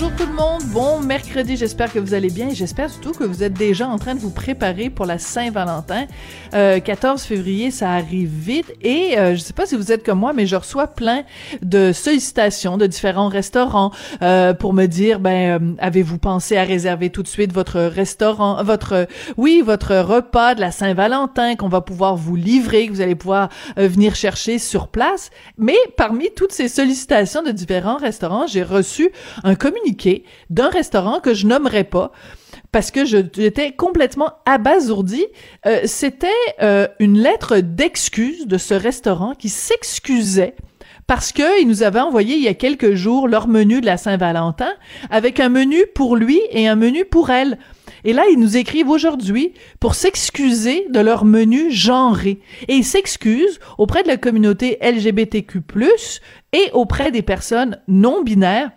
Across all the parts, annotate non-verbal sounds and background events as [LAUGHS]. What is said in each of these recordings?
Bonjour tout le monde, bon mercredi, j'espère que vous allez bien et j'espère surtout que vous êtes déjà en train de vous préparer pour la Saint-Valentin. Euh, 14 février, ça arrive vite et euh, je sais pas si vous êtes comme moi, mais je reçois plein de sollicitations de différents restaurants euh, pour me dire, ben, euh, avez-vous pensé à réserver tout de suite votre restaurant, votre, oui, votre repas de la Saint-Valentin qu'on va pouvoir vous livrer, que vous allez pouvoir euh, venir chercher sur place. Mais parmi toutes ces sollicitations de différents restaurants, j'ai reçu un communiqué d'un restaurant que je nommerai pas parce que j'étais complètement abasourdi. Euh, C'était euh, une lettre d'excuse de ce restaurant qui s'excusait parce qu'ils nous avaient envoyé il y a quelques jours leur menu de la Saint-Valentin avec un menu pour lui et un menu pour elle. Et là, ils nous écrivent aujourd'hui pour s'excuser de leur menu genré. Et ils s'excusent auprès de la communauté LGBTQ+, et auprès des personnes non binaires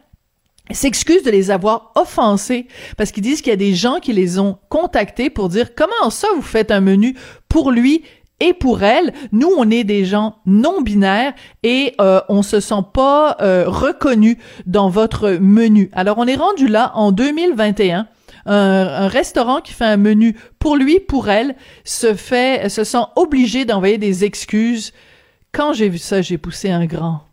s'excusent de les avoir offensés parce qu'ils disent qu'il y a des gens qui les ont contactés pour dire comment ça vous faites un menu pour lui et pour elle, nous on est des gens non binaires et euh, on se sent pas euh, reconnus dans votre menu. Alors on est rendu là en 2021. Un, un, restaurant qui fait un menu pour lui, pour elle, se fait, se sent obligé d'envoyer des excuses. Quand j'ai vu ça, j'ai poussé un grand.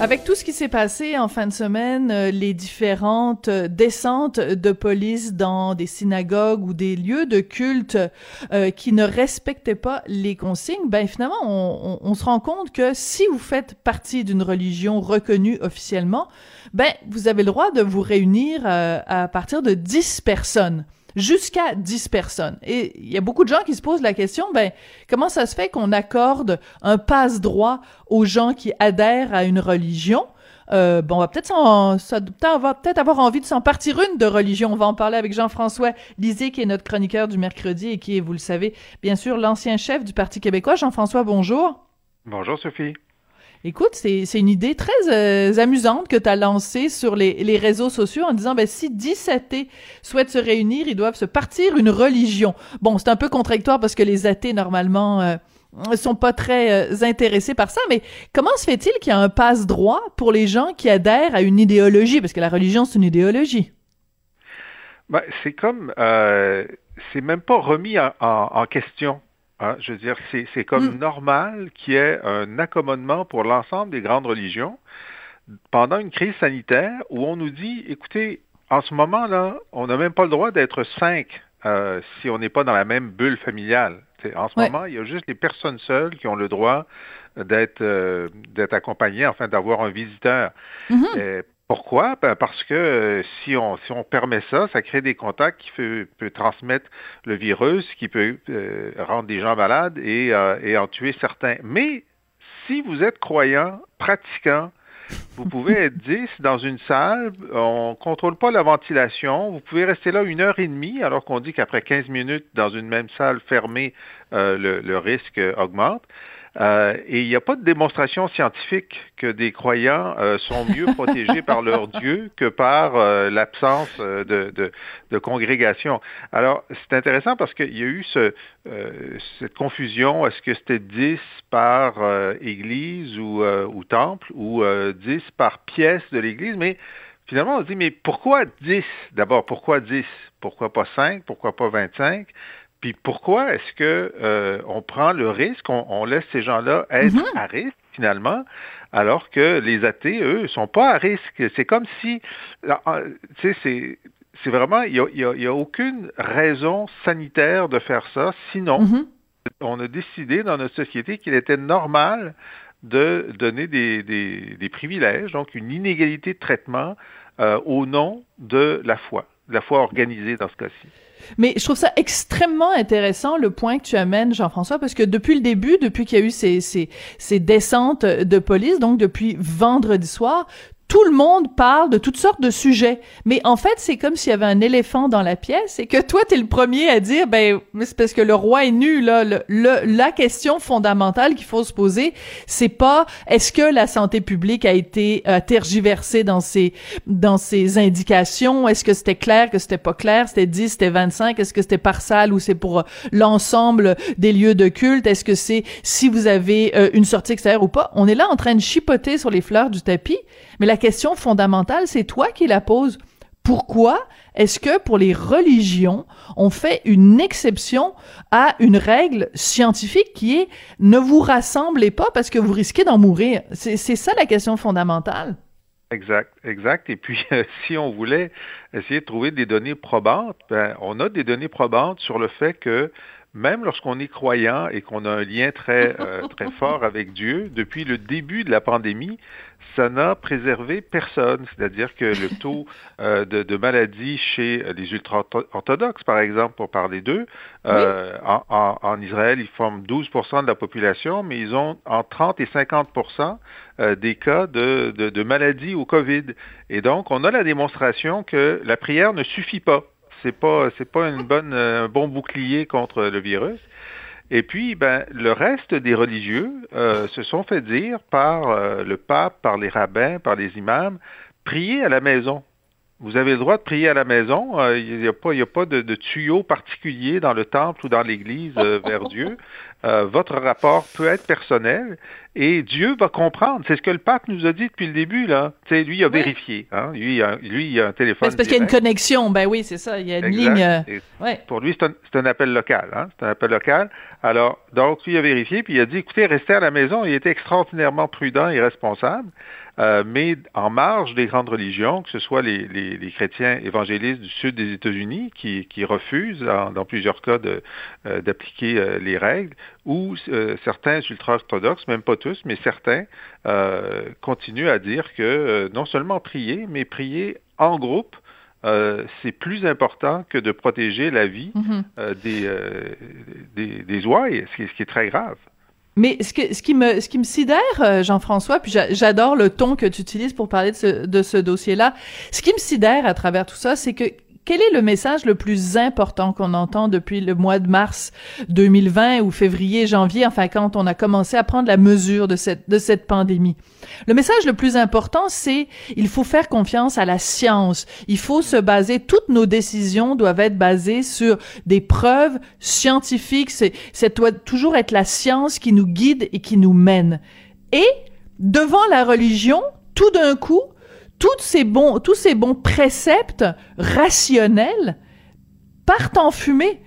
Avec tout ce qui s'est passé en fin de semaine, euh, les différentes euh, descentes de police dans des synagogues ou des lieux de culte euh, qui ne respectaient pas les consignes, ben finalement, on, se rend compte que si vous faites partie d'une religion reconnue officiellement, ben vous avez le droit de vous réunir à partir de 10 personnes jusqu'à 10 personnes. Et il y a beaucoup de gens qui se posent la question, ben, comment ça se fait qu'on accorde un passe-droit aux gens qui adhèrent à une religion? Euh, bon, on va peut-être peut-être avoir envie de s'en partir une de religion. On va en parler avec Jean-François Lisée, qui est notre chroniqueur du mercredi et qui est, vous le savez, bien sûr, l'ancien chef du Parti québécois. Jean-François, bonjour. Bonjour, Sophie. Écoute, c'est une idée très euh, amusante que tu as lancée sur les, les, réseaux sociaux en disant, ben, si 10 athées souhaitent se réunir, ils doivent se partir une religion. Bon, c'est un peu contradictoire parce que les athées, normalement, euh, sont pas très euh, intéressés par ça, mais comment se fait-il qu'il y a un passe-droit pour les gens qui adhèrent à une idéologie? Parce que la religion, c'est une idéologie. Ben, c'est comme... Euh, c'est même pas remis en, en question. Hein, je veux dire, c'est comme mm. normal qu'il y ait un accommodement pour l'ensemble des grandes religions pendant une crise sanitaire où on nous dit, écoutez, en ce moment-là, on n'a même pas le droit d'être cinq euh, si on n'est pas dans la même bulle familiale. T'sais, en ce ouais. moment, il y a juste les personnes seules qui ont le droit d'être euh, d'être accompagnées, enfin d'avoir un visiteur. Mm -hmm. Pourquoi? Ben parce que euh, si, on, si on permet ça, ça crée des contacts qui peut, peut transmettre le virus, qui peut euh, rendre des gens malades et, euh, et en tuer certains. Mais si vous êtes croyant, pratiquant, vous pouvez être [LAUGHS] 10 dans une salle, on ne contrôle pas la ventilation, vous pouvez rester là une heure et demie, alors qu'on dit qu'après 15 minutes dans une même salle fermée, euh, le, le risque augmente. Euh, et il n'y a pas de démonstration scientifique que des croyants euh, sont mieux [LAUGHS] protégés par leur Dieu que par euh, l'absence de, de, de, congrégation. Alors, c'est intéressant parce qu'il y a eu ce, cette confusion. Est-ce que c'était 10 par église ou, ou temple ou 10 par pièce de l'église? Mais finalement, on se dit, mais pourquoi 10? D'abord, pourquoi 10? Pourquoi pas 5? Pourquoi pas 25? Puis pourquoi est-ce que euh, on prend le risque, on, on laisse ces gens-là être mm -hmm. à risque finalement, alors que les athées, eux, sont pas à risque? C'est comme si, tu sais, c'est c'est vraiment, il n'y a, y a, aucune raison sanitaire de faire ça. Sinon, mm -hmm. on a décidé dans notre société qu'il était normal de donner des, des, des, privilèges, donc une inégalité de traitement euh, au nom de la foi, la foi organisée dans ce cas-ci. Mais je trouve ça extrêmement intéressant le point que tu amènes, Jean-François, parce que depuis le début, depuis qu'il y a eu ces, ces, ces descentes de police, donc depuis vendredi soir, tout le monde parle de toutes sortes de sujets. Mais en fait, c'est comme s'il y avait un éléphant dans la pièce et que toi, t'es le premier à dire, ben, c'est parce que le roi est nu, là. Le, la question fondamentale qu'il faut se poser, c'est pas est-ce que la santé publique a été euh, tergiversée dans ses, dans ses indications? Est-ce que c'était clair, que c'était pas clair? C'était 10, c'était 25? Est-ce que c'était par salle ou c'est pour euh, l'ensemble des lieux de culte? Est-ce que c'est si vous avez euh, une sortie extérieure ou pas? On est là en train de chipoter sur les fleurs du tapis, mais la question fondamentale, c'est toi qui la poses. Pourquoi est-ce que pour les religions, on fait une exception à une règle scientifique qui est ne vous rassemblez pas parce que vous risquez d'en mourir? C'est ça la question fondamentale. Exact, exact. Et puis, [LAUGHS] si on voulait essayer de trouver des données probantes, ben, on a des données probantes sur le fait que même lorsqu'on est croyant et qu'on a un lien très, euh, très fort avec Dieu, depuis le début de la pandémie, ça n'a préservé personne. C'est-à-dire que le [LAUGHS] taux euh, de, de, maladie chez les ultra-orthodoxes, par exemple, pour parler d'eux, euh, en, en, Israël, ils forment 12% de la population, mais ils ont en 30 et 50% euh, des cas de, de, de maladie au COVID. Et donc, on a la démonstration que la prière ne suffit pas. C'est pas, c'est pas une bonne, un bon bouclier contre le virus. Et puis, ben, le reste des religieux euh, se sont fait dire par euh, le pape, par les rabbins, par les imams, priez à la maison. Vous avez le droit de prier à la maison. Euh, il n'y a pas, y a pas de, de, tuyau particulier dans le temple ou dans l'église vers Dieu. Votre rapport peut être personnel et Dieu va comprendre. C'est ce que le pape nous a dit depuis le début là. sais, lui il a vérifié. Hein? Lui, il a, lui, il a un téléphone. C'est parce qu'il y a une connexion. Ben oui, c'est ça. Il y a une ligne. Euh, ouais. Pour lui, c'est un, un, appel local. Hein? C'est un appel local. Alors, donc, lui a vérifié, puis il a dit, écoutez, restez à la maison. Il était extraordinairement prudent et responsable. Euh, mais en marge des grandes religions, que ce soit les, les, les chrétiens évangélistes du sud des États-Unis qui, qui refusent, dans plusieurs cas, d'appliquer de, euh, les règles, ou certains ultra-orthodoxes, même pas tous, mais certains euh, continuent à dire que euh, non seulement prier, mais prier en groupe, euh, c'est plus important que de protéger la vie mhm. des, des, des ouailles, ce qui, ce qui, est très grave. Mais ce, ce, qui me, ce qui me sidère, Jean-François, puis j'adore le ton que tu utilises pour parler de ce, de ce dossier-là, ce qui me sidère à travers tout ça, c'est que quel est le message le plus important qu'on entend depuis le mois de mars 2020 ou février, janvier, enfin quand on a commencé à prendre la mesure de cette, de cette pandémie? Le message le plus important, c'est il faut faire confiance à la science. Il faut se baser, toutes nos décisions doivent être basées sur des preuves scientifiques. C'est, doit toujours être la science qui nous guide et qui nous mène. Et devant la religion, tout d'un coup, ces bons, tous ces bons préceptes rationnels partent en fumée.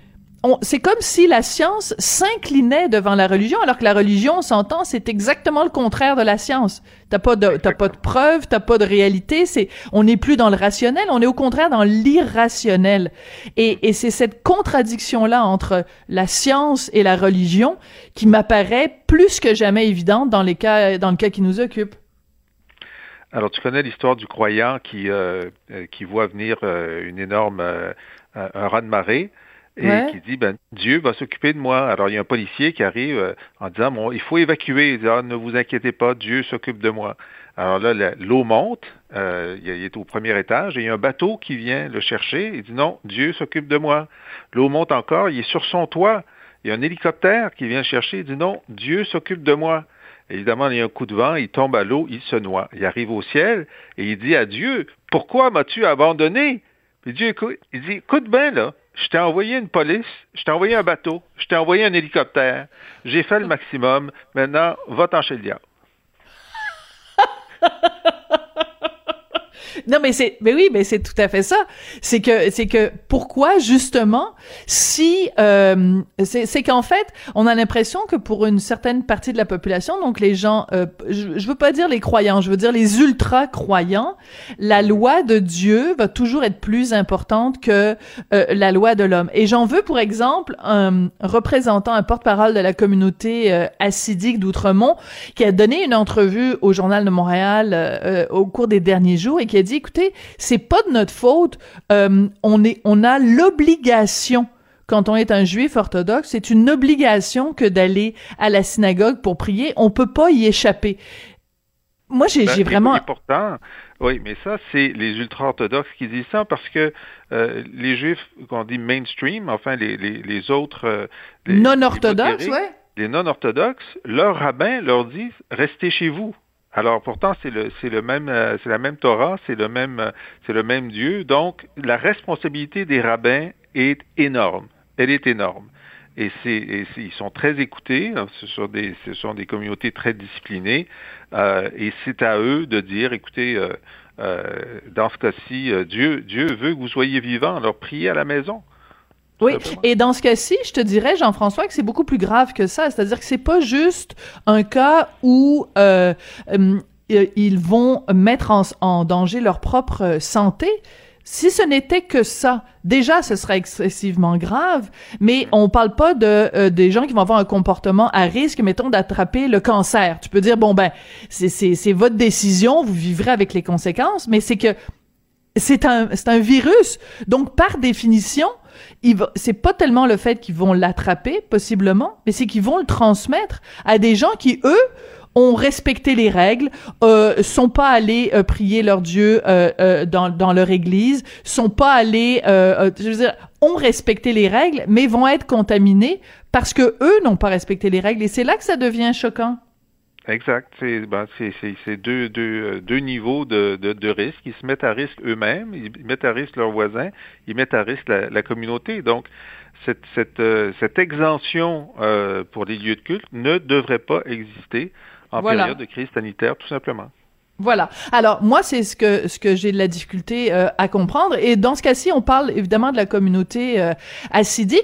C'est comme si la science s'inclinait devant la religion, alors que la religion, on s'entend, c'est exactement le contraire de la science. T'as pas de, t'as pas de preuves, t'as pas de réalité. C'est, on n'est plus dans le rationnel, on est au contraire dans l'irrationnel. Et, et c'est cette contradiction-là entre la science et la religion qui m'apparaît plus que jamais évidente dans les cas, dans le cas qui nous occupe. Alors, tu connais l'histoire du croyant qui, euh, euh, qui voit venir euh, une énorme, un raz de marée et qui dit, ben, Dieu va s'occuper de moi. Alors, il y a un policier qui arrive en disant, bon, il faut évacuer. Il dit, ah, ne vous inquiétez pas, Dieu s'occupe de moi. Alors là, l'eau monte, il est au premier étage, et il y a un bateau qui vient le chercher. Il dit, non, Dieu s'occupe de moi. L'eau monte encore, il est sur son toit. Il y a un hélicoptère qui vient le chercher. Il dit, non, Dieu s'occupe de moi. Évidemment, il y a un coup de vent, il tombe à l'eau, il se noie. Il arrive au ciel et il dit à Dieu, pourquoi m'as-tu abandonné? Puis Dieu écoute, il dit, écoute bien là, je t'ai envoyé une police, je t'ai envoyé un bateau, je t'ai envoyé un hélicoptère, j'ai fait le maximum, maintenant, va-t'en chez le diable. [LAUGHS] Non, mais c'est, mais oui, mais c'est tout à fait ça. C'est que, c'est que pourquoi justement, si euh, c'est, qu'en fait, on a l'impression que pour une certaine partie de la population, donc les gens, euh, je, je veux pas dire les croyants, je veux dire les ultra croyants, la loi de Dieu va toujours être plus importante que euh, la loi de l'homme. Et j'en veux pour exemple un représentant, un porte-parole de la communauté euh, assidique d'Outremont, qui a donné une entrevue au Journal de Montréal euh, au cours des derniers jours et qui a dit écoutez, c'est pas de notre faute. Euh, on est, on a l'obligation quand on est un juif orthodoxe, c'est une obligation que d'aller à la synagogue pour prier. On peut pas y échapper. Moi, j'ai ben, vraiment. Et pourtant, Oui, mais ça, c'est les ultra-orthodoxes qui disent ça parce que euh, les juifs, qu'on dit mainstream, enfin les, les, les autres... Euh, non-orthodoxes, oui. Les non-orthodoxes, leur rabbin leur dit restez chez vous. Alors pourtant c'est le c'est le même euh, c'est la même Torah, c'est le même c'est le même Dieu. Donc la responsabilité des rabbins est énorme. Elle est énorme. Et, c'est, ils sont très écoutés. Ce sont des, ce sont des communautés très disciplinées. Euh, et c'est à eux de dire, écoutez, euh, euh, dans ce cas-ci, Dieu, Dieu veut que vous soyez vivants. Alors priez à la maison. Oui, et dans ce cas-ci, je te dirais, Jean-François, que c'est beaucoup plus grave que ça. C'est-à-dire que c'est pas juste un cas où ils vont mettre en, en danger leur propre santé. Si ce n'était que ça, déjà, ce serait excessivement grave, mais on parle pas de euh, des gens qui vont avoir un comportement à risque, mettons, d'attraper le cancer. Tu peux dire, bon, ben, c'est votre décision, vous vivrez avec les conséquences, mais c'est que c'est un, c'est un virus. Donc, par définition, c'est pas tellement le fait qu'ils vont l'attraper, possiblement, mais c'est qu'ils vont le transmettre à des gens qui, eux, ont respecté les règles, euh, sont pas allés euh, prier leur Dieu euh, euh, dans, dans leur église, sont pas allés, je veux dire, ont respecté les règles, mais vont être contaminés parce que eux n'ont pas respecté les règles. Et c'est là que ça devient choquant. Exact. C'est ben, deux, deux, deux niveaux de, de, de, risque. Ils se mettent à risque eux-mêmes, ils mettent à risque leurs voisins, ils mettent à risque la, la communauté. Donc, cette, cette, cette exemption euh, pour les lieux de culte ne devrait pas exister en période de crise sanitaire, tout simplement. Voilà. Alors moi, c'est ce que ce que j'ai de la difficulté euh, à comprendre. Et dans ce cas-ci, on parle évidemment de la communauté euh,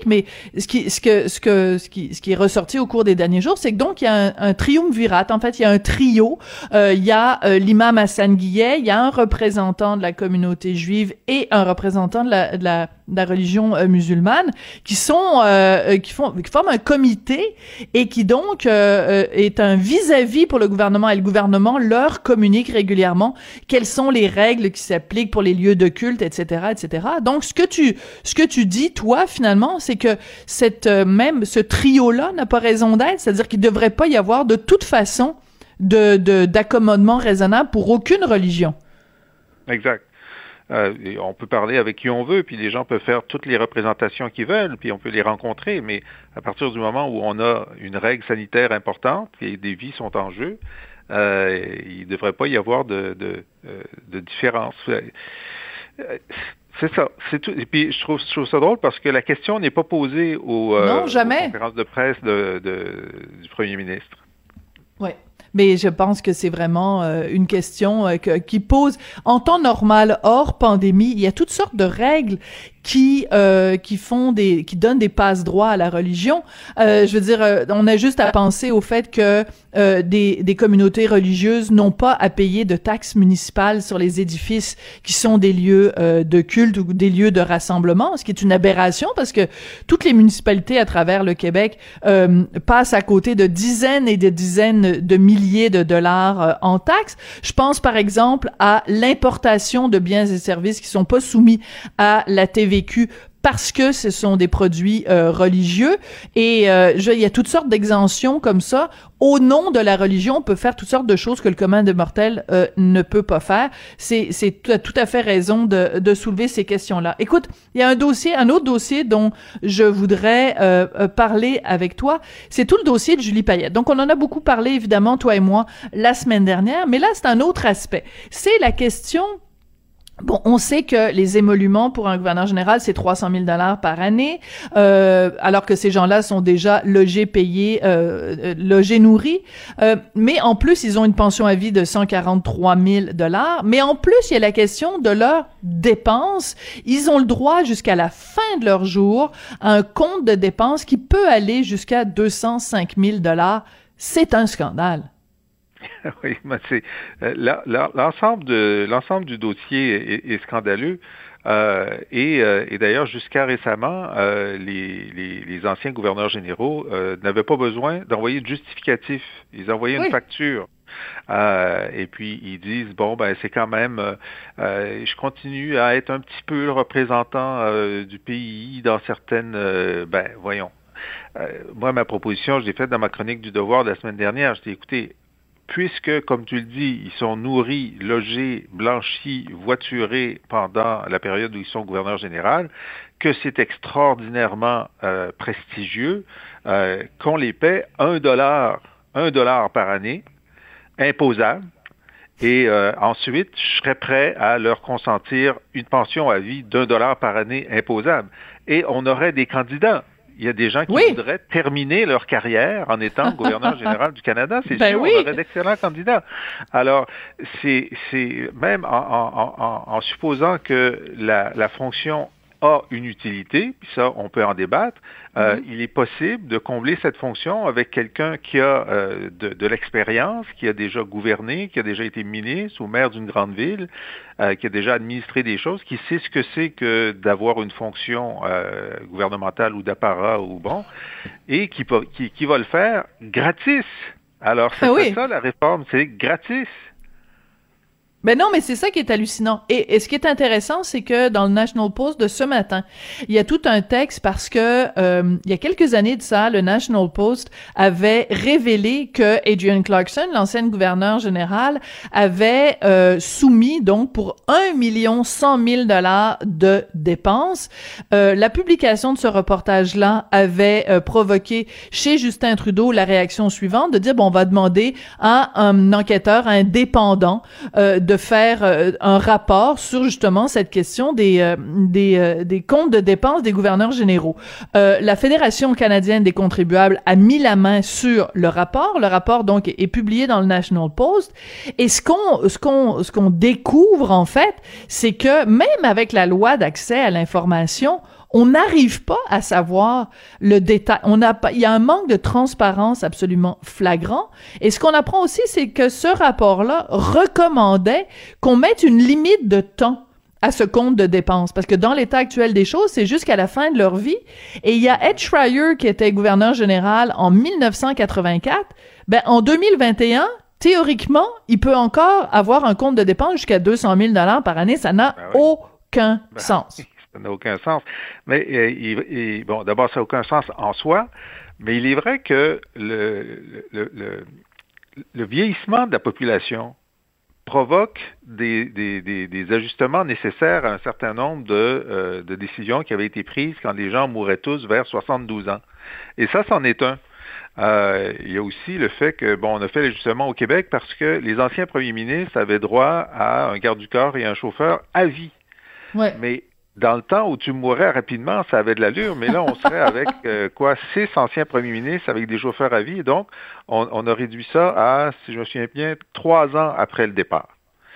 mais ce qui ce que ce que ce qui ce qui est ressorti au cours des derniers jours, c'est que donc il y a un, un triumvirat. En fait, il y a un trio. Euh, il y a l'imam Hassan Guillet, il y a un représentant de la communauté juive et un représentant de la, de la de la religion euh, musulmane, qui sont euh, euh, qui font qui forment un comité et qui donc est un vis-à-vis pour le gouvernement et le gouvernement leur communique régulièrement quelles sont les règles qui s'appliquent pour les lieux de culte, etc., etc. Donc ce que tu ce que tu dis toi finalement, c'est que cette même ce trio là n'a pas raison d'être, c'est-à-dire qu'il devrait pas y avoir de toute façon de d'accommodement raisonnable pour aucune religion. Exact. Euh, on peut parler avec qui on veut, puis les gens peuvent faire toutes les représentations qu'ils veulent, puis on peut les rencontrer, mais à partir du moment où on a une règle sanitaire importante et des vies sont en jeu, euh, il ne devrait pas y avoir de, de, euh, de différence. Euh, c'est ça. C'est tout. Et puis je trouve, je trouve, ça drôle parce que la question n'est pas posée au, non, jamais. aux conférences de presse de, du premier ministre. Oui mais je pense que c'est vraiment euh, une question euh, qui pose en temps normal hors pandémie il y a toutes sortes de règles qui euh, qui font des qui donnent des passes droits à la religion. Euh, je veux dire, euh, on a juste à penser au fait que euh, des, des communautés religieuses n'ont pas à payer de taxes municipales sur les édifices qui sont des lieux euh, de culte ou des lieux de rassemblement, ce qui est une aberration parce que toutes les municipalités à travers le Québec passent à côté de dizaines et de dizaines de milliers de dollars en taxes. Je pense par exemple à l'importation de biens et services qui sont pas soumis à la TVA parce que ce sont des produits euh, religieux. Et euh, il y a toutes sortes d'exemptions comme ça. Au nom de la religion on peut faire toutes sortes de choses que le commun des mortels euh, ne peut pas faire. C'est c'est tout à fait raison de, soulever ces questions là écoute il y a un dossier un autre dossier dont je voudrais parler avec toi. C'est tout le dossier de Julie Payette. Donc on en a beaucoup parlé évidemment toi et moi la semaine dernière. Mais là c'est un autre aspect. C'est la question Bon, on sait que les émoluments pour un gouverneur général, c'est 300 000 dollars par année, euh, alors que ces gens-là sont déjà logés, payés, euh, euh, logés, nourris. Euh, mais en plus, ils ont une pension à vie de 143 000 dollars. Mais en plus, il y a la question de leurs dépenses. Ils ont le droit jusqu'à la fin de leur jour à un compte de dépenses qui peut aller jusqu'à 205 000 dollars. C'est un scandale. [LAUGHS] oui, mais c'est euh, l'ensemble de l'ensemble du dossier est, scandaleux. Euh, et, euh, et d'ailleurs, jusqu'à récemment, euh, les, les, les, anciens gouverneurs généraux euh, n'avaient pas besoin d'envoyer de justificatif. Ils envoyaient une facture. et puis ils disent bon ben c'est quand même je continue à être un petit peu le représentant du pays dans certaines ben voyons moi ma proposition je l'ai faite dans ma chronique du devoir de la semaine dernière je dis écoutez puisque, comme tu le dis, ils sont nourris, logés, blanchis, voiturés pendant la période où ils sont gouverneurs général, que c'est extraordinairement euh, prestigieux, euh, qu'on les paie un dollar, par année, imposable, et euh, ensuite, je serais prêt à leur consentir une pension à vie d'un dollar par année imposable. Et on aurait des candidats. Il y a des gens qui voudraient terminer leur carrière en étant [LAUGHS] gouverneur général du Canada. C'est ben sûr, on aurait d'excellents candidats. Alors, c'est même en, supposant que la, la fonction a une utilité, puis ça, on peut en débattre. Euh, mhm. Il est possible de combler cette fonction avec quelqu'un qui a euh, de, l'expérience, qui a déjà gouverné, qui a déjà été ministre ou maire d'une grande ville, euh, qui a déjà administré des choses, qui sait ce que c'est que d'avoir une fonction gouvernementale ou d'apparat ou bon, et qui, qui, qui, va le faire gratis. Alors, c'est ah ça la réforme, c'est gratis. Ben non, mais c'est ça qui est hallucinant. Et, ce qui est intéressant, c'est que dans le National Post de ce matin, il y a tout un texte parce que euh, il y a quelques années de ça, le National Post avait révélé que Adrian Clarkson, l'ancienne gouverneure générale, avait euh, soumis donc pour un million cent mille dollars de dépenses. Euh, la publication de ce reportage-là avait provoqué chez Justin Trudeau la réaction suivante de dire bon, on va demander à un enquêteur indépendant de faire euh, un rapport sur justement cette question des euh, des, euh, des, comptes de dépenses des gouverneurs généraux. la Fédération canadienne des contribuables a mis la main sur le rapport. Le rapport donc est, publié dans le National Post. Et ce qu'on ce qu'on ce qu'on découvre en fait, c'est que même avec la loi d'accès à l'information, on n'arrive pas à savoir le détail. On n'a pas, il y a un manque de transparence absolument flagrant. Et ce qu'on apprend aussi, c'est que ce rapport-là recommandait qu'on mette une limite de temps à ce compte de dépenses. Parce que dans l'état actuel des choses, c'est jusqu'à la fin de leur vie. Et il y a Ed Schreier, qui était gouverneur général en 1984. Ben, en 2021, théoriquement, il peut encore avoir un compte de dépenses jusqu'à 200 000 dollars par année. Ça n'a ben aucun ben sens. [LAUGHS] Ça n'a aucun sens. Mais euh, bon, d'abord, ça n'a aucun sens en soi, mais il est vrai que le, le, le, vieillissement de la population provoque des, des, des, ajustements nécessaires à un certain nombre de, euh, de, décisions qui avaient été prises quand les gens mouraient tous vers 72 ans. Et ça, c'en est un. Euh, il y a aussi le fait que, bon, on a fait l'ajustement au Québec parce que les anciens premiers ministres avaient droit à un garde du corps et un chauffeur à vie. Ouais. Mais dans le temps où tu mourrais rapidement, ça avait de l'allure, mais là, on serait avec [LAUGHS] euh, quoi six anciens premiers ministres avec des chauffeurs à vie. Donc, on, on, a réduit ça à, si je me souviens bien, trois ans après le départ.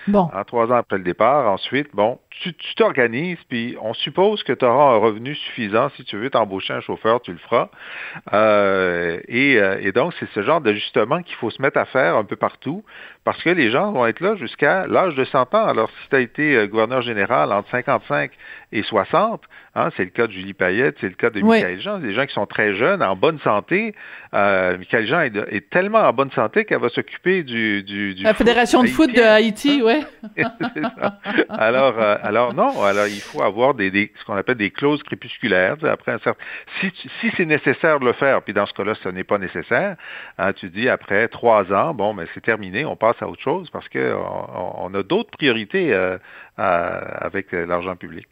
Bon. En trois ans après le départ. Ensuite, bon, tu t'organises, puis on suppose que tu auras un revenu suffisant. Si tu veux t'embaucher un chauffeur, tu le feras. Euh, et, euh, et, donc, c'est ce genre d'ajustement qu'il faut se mettre à faire un peu partout, parce que les gens vont être là jusqu'à l'âge de 100 ans. Alors, si tu as été euh, gouverneur général entre 55 et 60, hein, c'est le cas de Julie Payette, c'est le cas de Michael Jean, des gens qui sont très jeunes, en bonne santé. Euh, Michael Jean est, tellement en bonne santé qu'elle va s'occuper du, du, La Fédération de foot de Haïti, [LAUGHS] oui. alors, euh, alors non, alors il faut avoir des, des ce qu'on appelle des clauses crépusculaires. Après un certain, si, si c'est nécessaire de le faire, puis dans ce cas-là, ce n'est pas nécessaire, hein, tu dis après trois ans, bon, mais c'est terminé, on passe à autre chose parce qu'on on a d'autres priorités euh, avec l'argent public.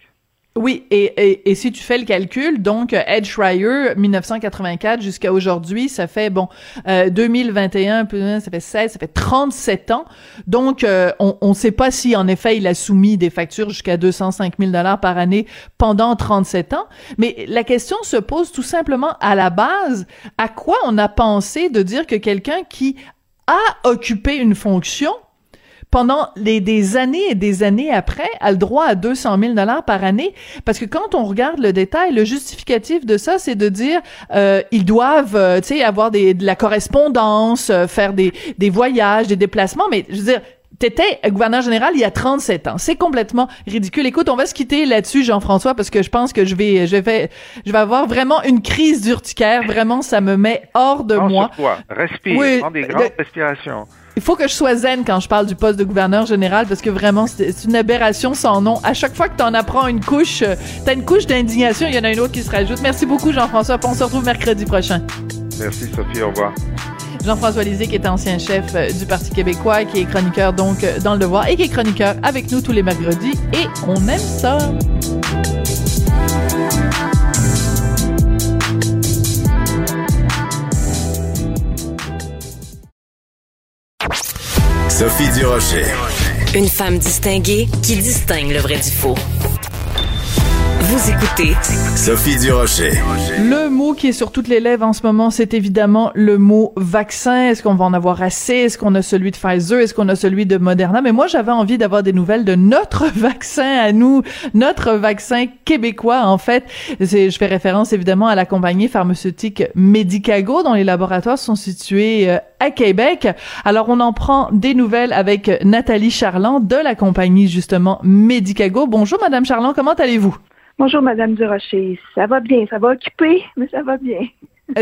Oui, et, et, si tu fais le calcul, donc Ed Schreier, 1984 jusqu'à aujourd'hui, ça fait bon 2021, euh, ça fait 16, ça fait 37 ans. Donc euh, on ne sait pas si en effet il a soumis des factures jusqu'à 205 000 dollars par année pendant 37 ans. Mais la question se pose tout simplement à la base, à quoi on a pensé de dire que quelqu'un qui a occupé une fonction pendant des années et des années après, a le droit à 200 000 dollars par année, parce que quand on regarde le détail, le justificatif de ça, c'est de dire euh, ils doivent, euh, tu sais, avoir de la correspondance, euh, faire des, des voyages, des déplacements, mais je veux dire, T'étais gouverneur général il y a 37 ans. C'est complètement ridicule. Écoute, on va se quitter là-dessus, Jean-François, parce que je pense que je vais, je vais, je vais avoir vraiment une crise d'urticaire. Vraiment, ça me met hors de moi. Respire. Oui, prends des grandes respirations. Il faut que je sois zen quand je parle du poste de gouverneur général parce que vraiment, c'est une aberration sans nom. À chaque fois que tu en apprends une couche, euh, t'as une couche d'indignation, il y en a une autre qui se rajoute. Merci beaucoup, Jean-François. On se retrouve mercredi prochain. Merci, Sophie. Au revoir. Jean-François Lisée, qui est ancien chef euh, du Parti québécois, qui est chroniqueur donc euh, dans Le Devoir et qui est chroniqueur avec nous tous les mercredis. Et on aime ça! Sophie Durocher. Une femme distinguée qui distingue le vrai du faux. Vous écoutez Sophie Durocher. Le mot qui est sur toutes les lèvres en ce moment, c'est évidemment le mot vaccin. Est-ce qu'on va en avoir assez? Est-ce qu'on a celui de Pfizer? Est-ce qu'on a celui de Moderna? Mais moi, j'avais envie d'avoir des nouvelles de notre [LAUGHS] vaccin à nous, notre vaccin québécois, en fait. Je fais référence évidemment à la compagnie pharmaceutique Medicago, dont les laboratoires sont situés euh, à Québec. Alors, on en prend des nouvelles avec Nathalie Charland de la compagnie, justement, Medicago. Bonjour, Madame Charland, comment allez-vous? Bonjour, Madame Durocher. Ça va bien, ça va occupé, mais ça va bien.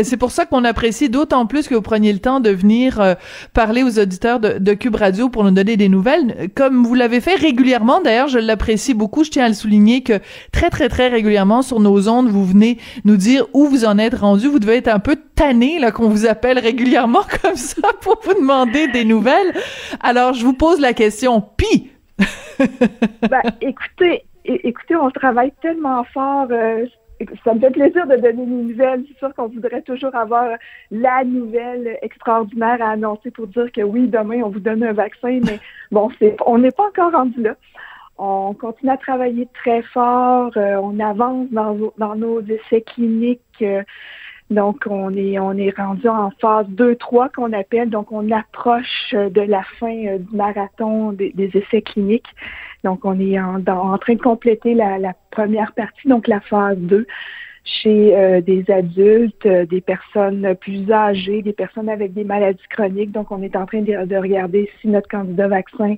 C'est pour ça qu'on apprécie d'autant plus que vous preniez le temps de venir euh, parler aux auditeurs de, de, Cube Radio pour nous donner des nouvelles, comme vous l'avez fait régulièrement. D'ailleurs, je l'apprécie beaucoup. Je tiens à le souligner que très, très, très régulièrement sur nos ondes, vous venez nous dire où vous en êtes rendu. Vous devez être un peu tanné là qu'on vous appelle régulièrement [LAUGHS] comme ça pour vous demander des nouvelles. Alors, je vous pose la question. Pi. ben, écoutez, écoutez, on travaille tellement fort. Euh, ça me fait plaisir de donner des nouvelles. C'est sûr qu'on voudrait toujours avoir la nouvelle extraordinaire à annoncer pour dire que oui, demain, on vous donne un vaccin, mais [LAUGHS] bon, c'est, on n'est pas encore rendu là. On continue à travailler très fort. Euh, on avance dans, dans, nos essais cliniques. Euh, donc, on est, on est rendu en phase 2-3 qu'on appelle. Donc, on approche de la fin du marathon des, des essais cliniques. Donc, on est en, train de compléter la, première partie, donc la phase 2 chez euh, des adultes, euh, des personnes plus âgées, des personnes avec des maladies chroniques. Donc, on est en train de, regarder si notre candidat vaccin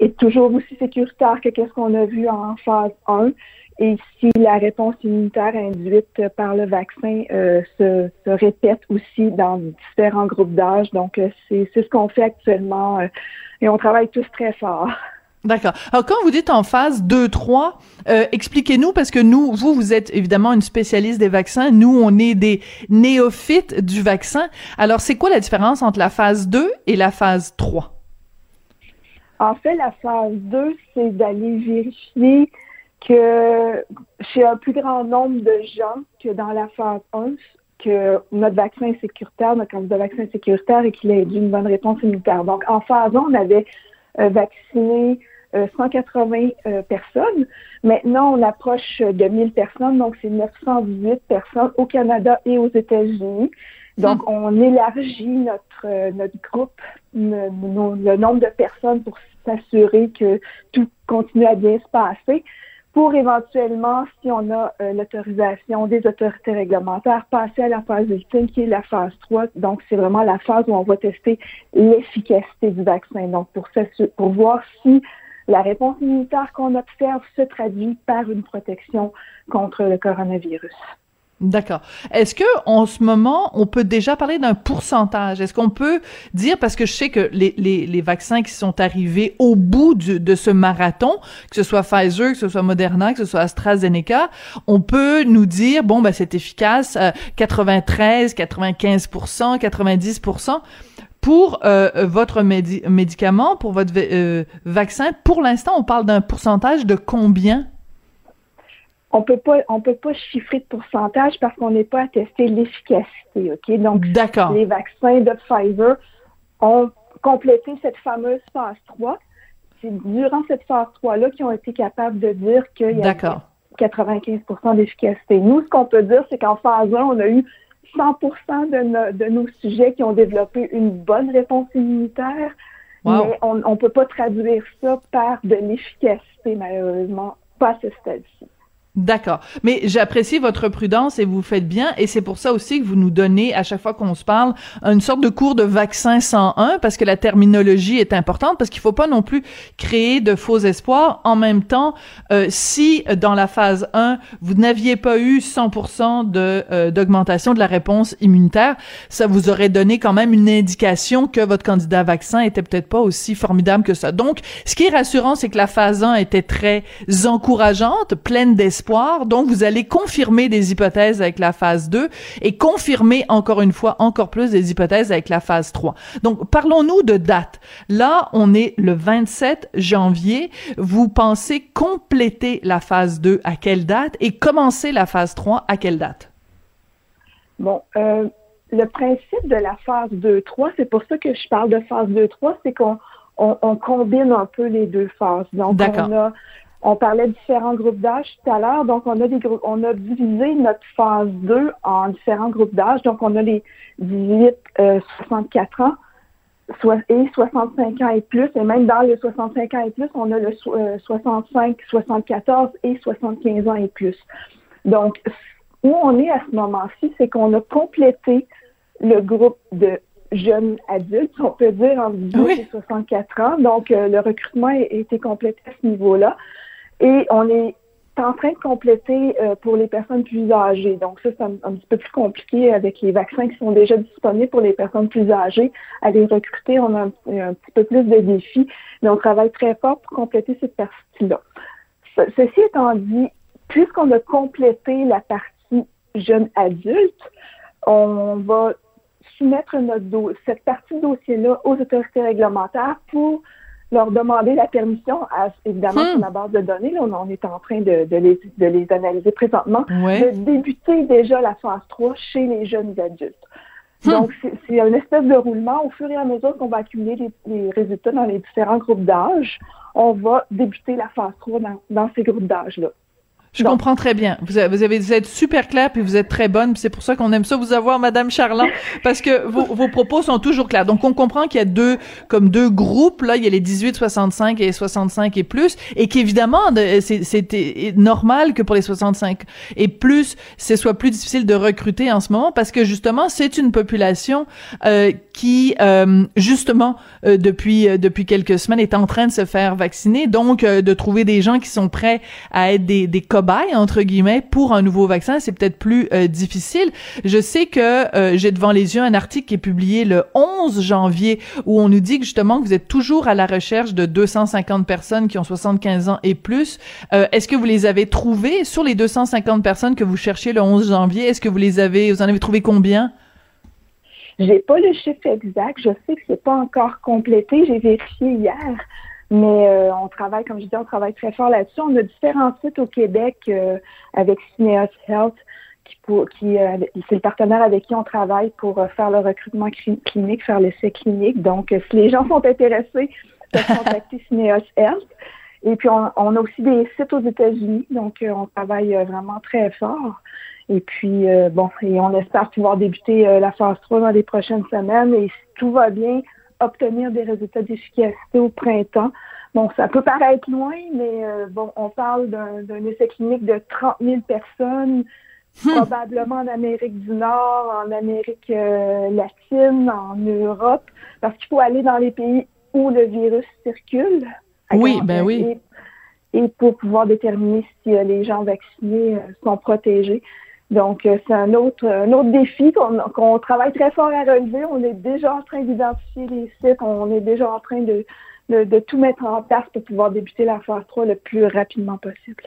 est toujours aussi sécuritaire que qu'est-ce qu'on a vu en phase 1 et si la réponse immunitaire induite par le vaccin euh, se, se, répète aussi dans différents groupes d'âge. Donc, c'est ce qu'on fait actuellement et on travaille tous très fort. D'accord. Alors quand vous dites en phase 2-3, euh, expliquez-nous parce que nous, vous, vous êtes évidemment une spécialiste des vaccins, nous, on est des néophytes du vaccin. Alors c'est quoi la différence entre la phase 2 et la phase 3? En fait, la phase 2, c'est d'aller vérifier que chez un plus grand nombre de gens que dans la phase 1, que notre vaccin est sécuritaire, notre candidat vaccin est sécuritaire et qu'il ait une bonne réponse immunitaire. Donc, en phase 1, on avait euh, vacciné 180 euh, euh, personnes. Maintenant, on approche de 1000 personnes, donc c'est 918 personnes au Canada et aux États-Unis. Donc, hmm. on élargit notre, notre groupe, le, nombre de personnes pour s'assurer que tout continue à bien se passer pour éventuellement, si on a l'autorisation des autorités réglementaires, passer à la phase ultime qui est la phase 3. Donc, c'est vraiment la phase où on va tester l'efficacité du vaccin. Donc, pour, pour voir si la réponse immunitaire qu'on observe se traduit par une protection contre le coronavirus. D'accord. Est-ce que en ce moment, on peut déjà parler d'un pourcentage? Est-ce qu'on peut dire parce que je sais que les, les, vaccins qui sont arrivés au bout de ce marathon, que ce soit Pfizer, que ce soit Moderna, que ce soit AstraZeneca, on peut nous dire bon ben c'est efficace 93, 95% 90 pour euh, votre médicament, pour votre euh, vaccin, pour l'instant, on parle d'un pourcentage de combien? On peut pas, on peut pas chiffrer de pourcentage parce qu'on n'est pas à tester l'efficacité, ok? Donc, les vaccins de Pfizer ont complété cette fameuse phase 3. C'est durant cette phase 3-là qu'ils ont été capables de dire qu'il y a 95% d'efficacité. Nous, ce qu'on peut dire, c'est qu'en phase 1, on a eu 100 de, de, nos sujets qui ont développé une bonne réponse immunitaire, mais on ne peut pas traduire ça par de l'efficacité, malheureusement, pas à ce stade-ci. D'accord. Mais j'apprécie votre prudence et vous faites bien. Et c'est pour ça aussi que vous nous donnez, à chaque fois qu'on se parle, une sorte de cours de vaccin 101 parce que la terminologie est importante parce qu'il faut pas non plus créer de faux espoirs. En même temps, euh, si dans la phase 1, vous n'aviez pas eu 100% de, euh, d'augmentation de la réponse immunitaire, ça vous aurait donné quand même une indication que votre candidat vaccin était peut-être pas aussi formidable que ça. Donc, ce qui est rassurant, c'est que la phase 1 était très encourageante, pleine d'espoir Donc, vous allez confirmer des hypothèses avec la phase 2 et confirmer encore une fois encore plus des hypothèses avec la phase 3. Donc, parlons-nous de date. Là, on est le 27 janvier. Vous pensez compléter la phase 2 à quelle date et commencer la phase 3 à quelle date? Bon, euh, le principe de la phase 2-3, c'est pour ça que je parle de phase 2-3, c'est qu'on on, combine un peu les deux phases. Donc, on a on parlait de différents groupes d'âge tout à l'heure, donc on a des groupes, on a divisé notre phase 2 en différents groupes d'âge. Donc on a les 18 64 euh, ans et 65 ans et plus, et même dans les 65 ans et plus, on a le 65, 74 et 75 ans et plus. Donc où on est à ce moment-ci, c'est qu'on a complété le groupe de jeunes adultes, on peut dire, entre 18 et 64 ans. Donc, euh, le recrutement a été complété à ce niveau-là. Et on est en train de compléter euh, pour les personnes plus âgées. Donc, ça, c'est un, petit peu plus compliqué avec les vaccins qui sont déjà disponibles pour les personnes plus âgées. À les recruter, on a un, petit peu plus de défis, mais on travaille très fort pour compléter cette partie-là. ceci étant dit, puisqu'on a complété la partie jeune adulte, on va soumettre notre cette partie dossier-là aux autorités réglementaires pour leur demander la permission, à, évidemment, hmm. sur la base de données, là, on, est en train de, de, les, de les analyser présentement, de débuter déjà la phase 3 chez les jeunes adultes. Hmm. Donc, c'est une espèce de roulement. Au fur et à mesure qu'on va accumuler les, les résultats dans les différents groupes d'âge, on va débuter la phase 3 dans, dans ces groupes d'âge-là. Je comprends très bien. Vous avez, vous avez, vous êtes super clair puis vous êtes très bonne. C'est pour ça qu'on aime ça vous avoir, Madame Charland, [LAUGHS] parce que vos, vos propos sont toujours clairs. Donc, on comprend qu'il y a deux, comme deux groupes. Là, il y a les 18-65 et 65 et plus, et qu'évidemment, c'est normal que pour les 65 et plus, ce soit plus difficile de recruter en ce moment, parce que justement, c'est une population euh, qui, euh, justement, euh, depuis euh, depuis quelques semaines, est en train de se faire vacciner. Donc, de trouver des gens qui sont prêts à être des, des cobayes entre guillemets pour un nouveau vaccin, c'est peut-être plus difficile. Je sais que j'ai devant les yeux un article qui est publié le 11 janvier où on nous dit que justement que vous êtes toujours à la recherche de 250 personnes qui ont 75 ans et plus. Est-ce que vous les avez trouvées? Sur les 250 personnes que vous cherchiez le 11 janvier Est-ce que vous les avez Vous en avez trouvé combien? J'ai pas le chiffre exact. Je sais que c'est pas encore complété. J'ai vérifié hier. Mais euh, on travaille, comme je disais, on travaille très fort là-dessus. On a différents sites au Québec euh, avec Cineos Health, qui, pour, qui euh, c'est le partenaire avec qui on travaille pour faire le recrutement clinique, faire l'essai clinique. Donc, si les gens sont intéressés, peuvent contacter [LAUGHS] Cineos Health. Et puis, on, on, a aussi des sites aux États-Unis, donc on travaille vraiment très fort. Et puis, euh, bon, et on espère pouvoir débuter euh, la phase 3 dans les prochaines semaines. Et si tout va bien, obtenir des résultats d'efficacité au printemps. Bon, ça peut paraître loin, mais euh, bon, on parle d'un essai clinique de 30 000 personnes, hmm. probablement en Amérique du Nord, en Amérique latine, en Europe, parce qu'il faut aller dans les pays où le virus circule. Oui, ben oui. Et, pour pouvoir déterminer si les gens vaccinés sont protégés. Donc, euh, c'est un autre, un autre défi qu'on travaille très fort à relever. On est déjà en train d'identifier les sites, on est déjà en train de, de, de, tout mettre en place pour pouvoir débuter la phase 3 le plus rapidement possible.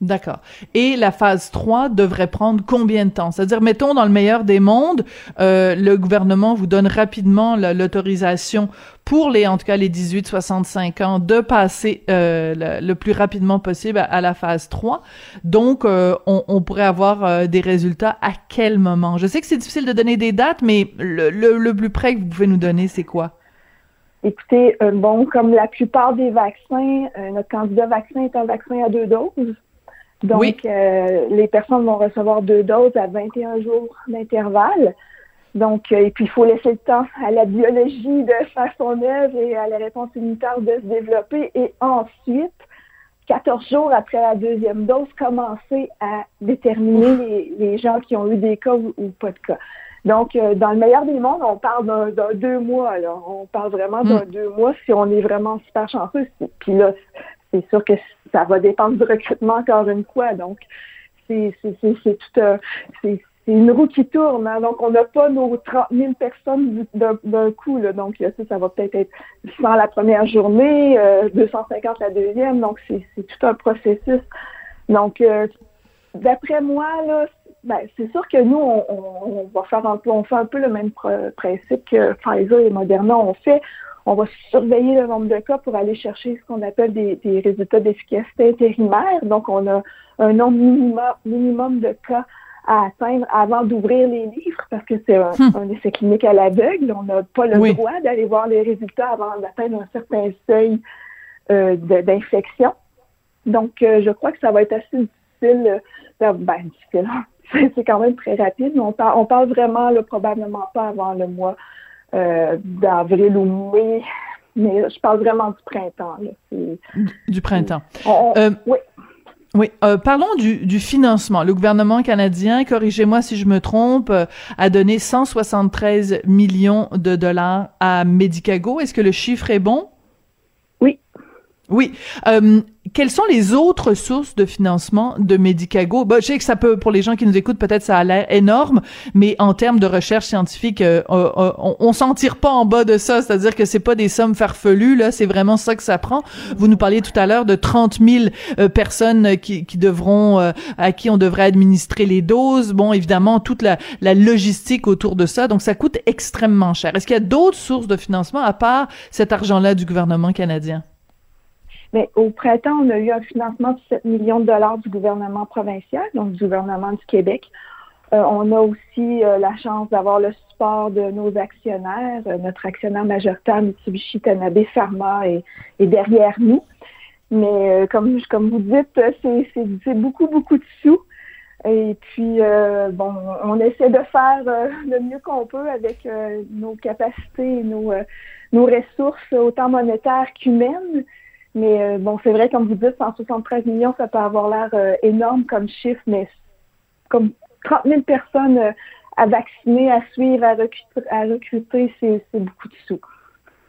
D'accord. Et la phase 3 devrait prendre combien de temps? C'est-à-dire, mettons, dans le meilleur des mondes, euh, le gouvernement vous donne rapidement l'autorisation pour les, en tout cas, les 18-65 ans, de passer euh, le, plus rapidement possible à, la phase 3. Donc, euh, on, pourrait avoir euh, des résultats à quel moment? Je sais que c'est difficile de donner des dates, mais le, le, le plus près que vous pouvez nous donner, c'est quoi? Écoutez, euh, bon, comme la plupart des vaccins, notre candidat vaccin est un vaccin à deux doses. Donc, euh, les personnes vont recevoir deux doses à 21 jours d'intervalle. Donc, euh, et puis il faut laisser le temps à la biologie de faire son œuvre et à la réponse immunitaire de se développer. Et ensuite, 14 jours après la deuxième dose, commencer à déterminer les, les, gens qui ont eu des cas ou, pas de cas. Donc, euh, dans le meilleur des mondes, on parle d'un deux mois. Là. On parle vraiment d'un mm. deux mois si on est vraiment super chanceux. Puis là, c'est sûr que ça va dépendre du recrutement encore une fois. Donc, c'est tout c'est une roue qui tourne. Hein. Donc, on n'a pas nos 30 000 personnes d'un coup. Là. Donc, ça, ça va peut-être être 100 la première journée, 250 euh, la deuxième. Donc, c'est tout un processus. Donc, euh, d'après moi, là, ben, c'est sûr que nous, on, on, va faire un peu, on fait un peu le même principe que Pfizer et Moderna ont fait. On va surveiller le nombre de cas pour aller chercher ce qu'on appelle des, des résultats d'efficacité intérimaire. Donc, on a un nombre minimum, minimum de cas à atteindre avant d'ouvrir les livres parce que c'est un, hmm. essai clinique à l'aveugle. On n'a pas le droit d'aller voir les résultats avant d'atteindre un certain seuil euh, d'infection. Donc, euh, je crois que ça va être assez difficile. Euh, ben, difficile. [LAUGHS] c'est quand même très rapide, mais on, parle, on parle vraiment là, probablement pas avant le mois d'avril ou mai. Mais je parle vraiment du printemps. du printemps. oui. Oui, euh, parlons du, du, financement. Le gouvernement canadien, corrigez-moi si je me trompe, euh, a donné 173 millions de dollars à Medicago. Est-ce que le chiffre est bon? Oui. Euh, quelles sont les autres sources de financement de Medicago? Bah, je sais que ça peut, pour les gens qui nous écoutent, peut-être ça a l'air énorme, mais en termes de recherche scientifique, euh, euh, euh, on, on s'en tire pas en bas de ça, c'est-à-dire que c'est pas des sommes farfelues, là, c'est vraiment ça que ça prend. Vous nous parliez tout à l'heure de 30 000 personnes qui, qui devront, à qui on devrait administrer les doses. Bon, évidemment, toute la, la logistique autour de ça, donc ça coûte extrêmement cher. Est-ce qu'il y a d'autres sources de financement à part cet argent-là du gouvernement canadien? Mais au printemps, on a eu un financement de 7 millions de dollars du gouvernement provincial, donc du gouvernement du Québec. Euh, on a aussi euh, la chance d'avoir le support de nos actionnaires. Euh, notre actionnaire majoritaire, Mitsubishi Tanabe Pharma, est, est derrière nous. Mais comme, comme vous dites, c'est beaucoup, beaucoup de sous. Et puis, bon, on essaie de faire le mieux qu'on peut avec nos capacités et nos, nos ressources, autant monétaires qu'humaines. Mais euh, bon, c'est vrai, comme vous dites, 173 millions, ça peut avoir l'air euh, énorme comme chiffre, mais comme 30 000 personnes euh, à vacciner, à suivre, à recruter, à recruter c'est beaucoup de sous.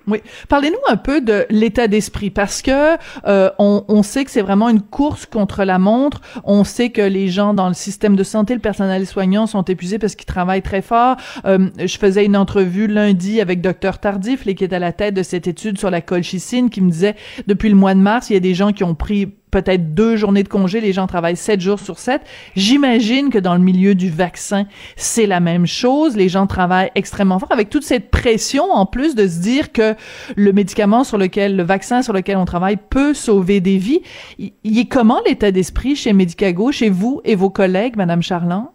Oui, parlez-nous un peu de l'état d'esprit parce que euh, on, on, sait que c'est vraiment une course contre la montre. On sait que les gens dans le système de santé, le personnel soignant sont épuisés parce qu'ils travaillent très fort. Euh, je faisais une entrevue lundi avec docteur Tardif, qui est à la tête de cette étude sur la colchicine, qui me disait depuis le mois de mars, il y a des gens qui ont pris peut-être deux journées de congé, les gens travaillent sept jours sur sept. J'imagine que dans le milieu du vaccin, c'est la même chose. Les gens travaillent extrêmement fort avec toute cette pression en plus de se dire que le médicament sur lequel, le vaccin sur lequel on travaille peut sauver des vies. Il, est comment l'état d'esprit chez Medicago, chez vous et vos collègues, Madame Charland?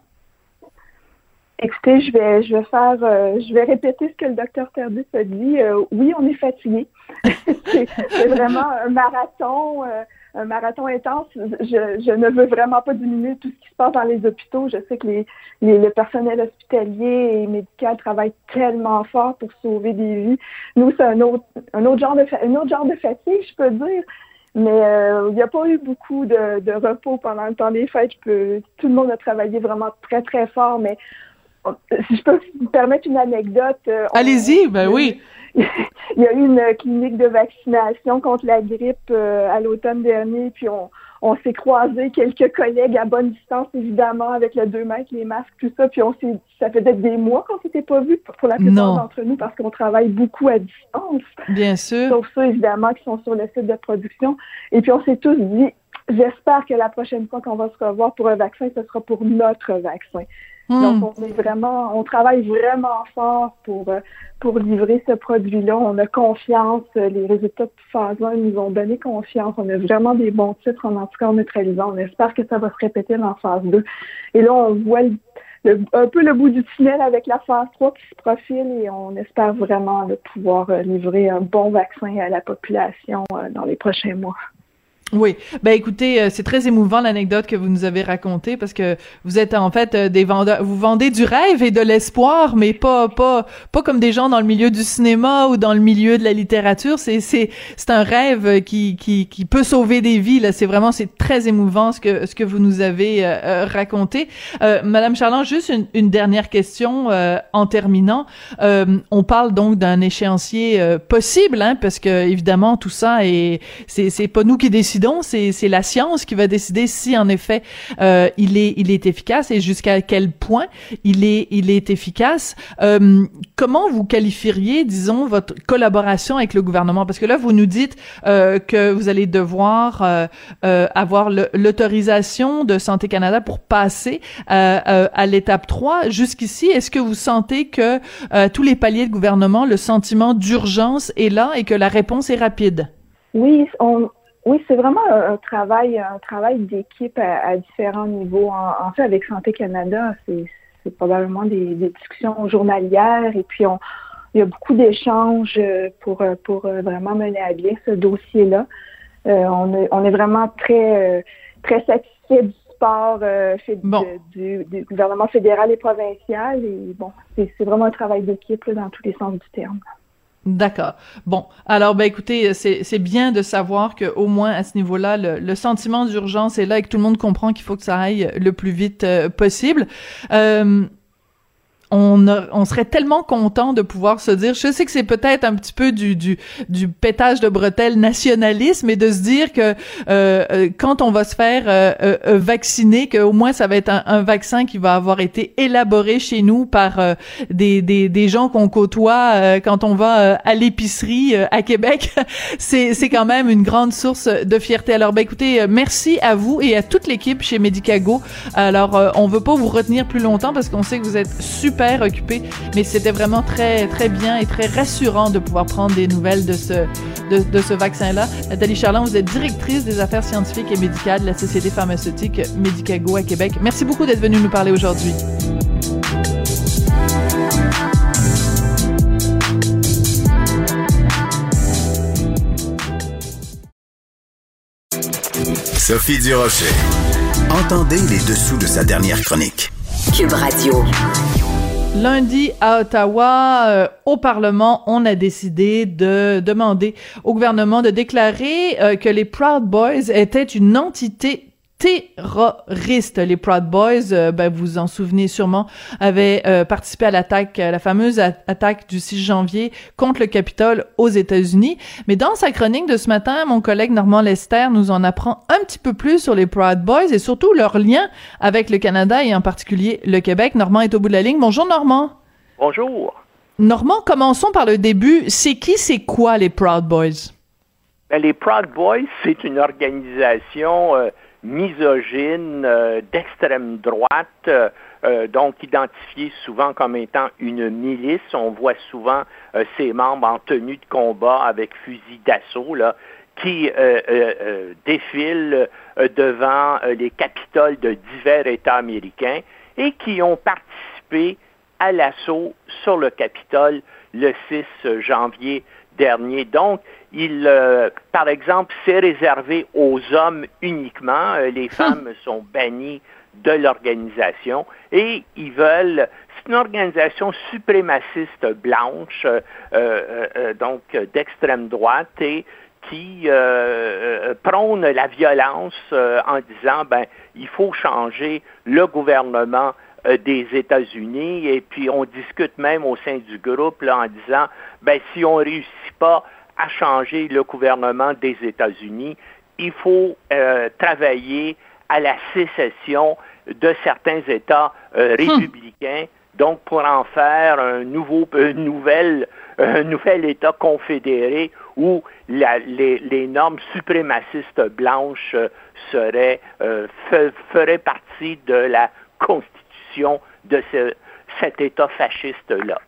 Écoutez, je vais, je vais faire, euh, je vais répéter ce que le docteur Terdis a dit. Euh, oui, on est fatigué. [LAUGHS] c'est vraiment un marathon. Euh, un marathon intense. Je, je, ne veux vraiment pas diminuer tout ce qui se passe dans les hôpitaux. Je sais que les, les, le personnel hospitalier et médical travaille tellement fort pour sauver des vies. Nous, c'est un autre, un autre genre de, un autre genre de fatigue, je peux dire. Mais euh, il n'y a pas eu beaucoup de, de, repos pendant le temps des fêtes. Je tout le monde a travaillé vraiment très, très fort. Mais si je peux me permettre une anecdote. Euh, Allez-y, ben oui. [LAUGHS] il y a eu une clinique de vaccination contre la grippe euh, à l'automne dernier, puis on, on s'est croisés quelques collègues à bonne distance, évidemment, avec le 2 mètres, les masques, tout ça, puis on s'est, ça fait peut-être des mois qu'on s'était pas vus pour la plupart d'entre nous parce qu'on travaille beaucoup à distance. Bien sûr. Sauf ceux, évidemment, qui sont sur le site de production. Et puis on s'est tous dit, j'espère que la prochaine fois qu'on va se revoir pour un vaccin, ce sera pour notre vaccin. Hmm. Donc, on est vraiment, on travaille vraiment fort pour, euh, pour livrer ce produit-là. On a confiance. Les résultats de phase 1 nous ont donné confiance. On a vraiment des bons titres en anticorps neutralisants. On espère que ça va se répéter dans phase 2. Et là, on voit un peu le bout du tunnel avec la phase 3 qui se profile et on espère vraiment pouvoir euh, livrer un bon vaccin à la population euh, dans les prochains mois. Oui, ben écoutez, euh, c'est très émouvant l'anecdote que vous nous avez racontée parce que vous êtes en fait euh, des vendeurs, vous vendez du rêve et de l'espoir, mais pas pas pas comme des gens dans le milieu du cinéma ou dans le milieu de la littérature. C'est c'est c'est un rêve qui qui qui peut sauver des vies. Là, c'est vraiment c'est très émouvant ce que ce que vous nous avez euh, raconté. Madame Charland, juste une, une dernière question en terminant. on parle donc d'un échéancier possible, hein, parce que évidemment tout ça est c'est c'est pas nous qui décidons décidons, c'est la science qui va décider si en effet euh, il est il est efficace et jusqu'à quel point il est il est efficace. Euh, comment vous qualifieriez, disons, votre collaboration avec le gouvernement? Parce que là, vous nous dites euh, que vous allez devoir avoir l'autorisation de Santé Canada pour passer à l'étape 3. Jusqu'ici, est-ce que vous sentez que tous les paliers de gouvernement, le sentiment d'urgence est là et que la réponse est rapide? Oui, on, oui, c'est vraiment un, travail, un travail d'équipe à, différents niveaux. En, fait, avec Santé Canada, c'est probablement des, discussions journalières et puis on, il y a beaucoup d'échanges pour, pour vraiment mener à bien ce dossier-là. Euh, on, est, on est vraiment très, très satisfait du sport euh, du, du, gouvernement fédéral et provincial. Et bon, c'est vraiment un travail d'équipe dans tous les sens du terme. D'accord. Bon, alors ben écoutez, c'est bien de savoir que au moins à ce niveau-là, le, sentiment d'urgence est là et que tout le monde comprend qu'il faut que ça aille le plus vite euh, possible. Euh, on, on serait tellement content de pouvoir se dire, je sais que c'est peut-être un petit peu du, du, du pétage de bretelles nationalisme et de se dire que euh, euh quand on va se faire euh, euh, euh vacciner, qu'au moins ça va être un, vaccin qui va avoir été élaboré chez nous par des, des, des, gens qu'on côtoie quand on va à l'épicerie à Québec, [LAUGHS] c'est, c'est quand même une grande source de fierté. Alors ben écoutez, merci à vous et à toute l'équipe chez Medicago. Alors on veut pas vous retenir plus longtemps parce qu'on sait que vous êtes super occupé, mais c'était vraiment très, très bien et très rassurant de pouvoir prendre des nouvelles de ce, de, ce vaccin-là. Nathalie Charland, vous êtes directrice des affaires scientifiques et médicales de la Société pharmaceutique Medicago à Québec. Merci beaucoup d'être venue nous parler aujourd'hui. Sophie Durocher. Entendez les dessous de sa dernière chronique. Cube Radio. Lundi à Ottawa, euh, au Parlement, on a décidé de demander au gouvernement de déclarer euh, que les Proud Boys étaient une entité terroristes. Les Proud Boys, euh, ben, vous en souvenez sûrement, avaient euh, participé à l'attaque, la fameuse attaque du 6 janvier contre le Capitole aux États-Unis. Mais dans sa chronique de ce matin, mon collègue Normand Lester nous en apprend un petit peu plus sur les Proud Boys et surtout leur lien avec le Canada et en particulier le Québec. Normand est au bout de la ligne. Bonjour Normand. Bonjour. Normand, commençons par le début. C'est qui, c'est quoi les Proud Boys? Ben, les Proud Boys, c'est une organisation euh, misogyne, euh, d'extrême droite, euh, euh, donc identifié souvent comme étant une milice. On voit souvent ses membres en tenue de combat avec fusil d'assaut, là, qui défilent devant les capitoles de divers États américains et qui ont participé à l'assaut sur le Capitole le 6 janvier dernier. Donc, il, euh, par exemple, c'est réservé aux hommes uniquement. Euh, les femmes sont bannies de l'organisation et ils veulent. C'est une organisation suprémaciste blanche, euh, donc d'extrême droite et qui prône la violence en disant ben il faut changer le gouvernement des États-Unis et puis on discute même au sein du groupe là, en disant ben si on réussit pas à changer le gouvernement des États-Unis, il faut euh, travailler à la sécession de certains États euh, hmm. républicains, donc pour en faire un nouveau, nouvel, un nouvel État confédéré où les, normes suprémacistes blanches euh, seraient, feraient partie de la constitution de cet État fasciste-là.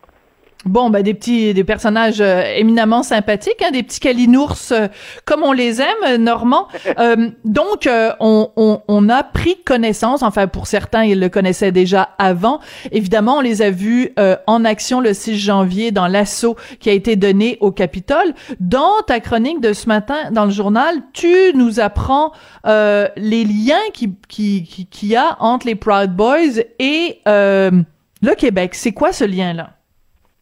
Bon, ben des petits, des personnages euh, éminemment sympathiques, hein, des petits calinours euh, comme on les aime, euh, Normand. [LAUGHS] donc, on, on, on, a pris connaissance, enfin pour certains, ils le connaissaient déjà avant. Évidemment, on les a vus en action le 6 janvier dans l'assaut qui a été donné au Capitole. Dans ta chronique de ce matin dans le journal, tu nous apprends les liens qui qui qui, qui a entre les Proud Boys et le Québec. C'est quoi ce lien-là?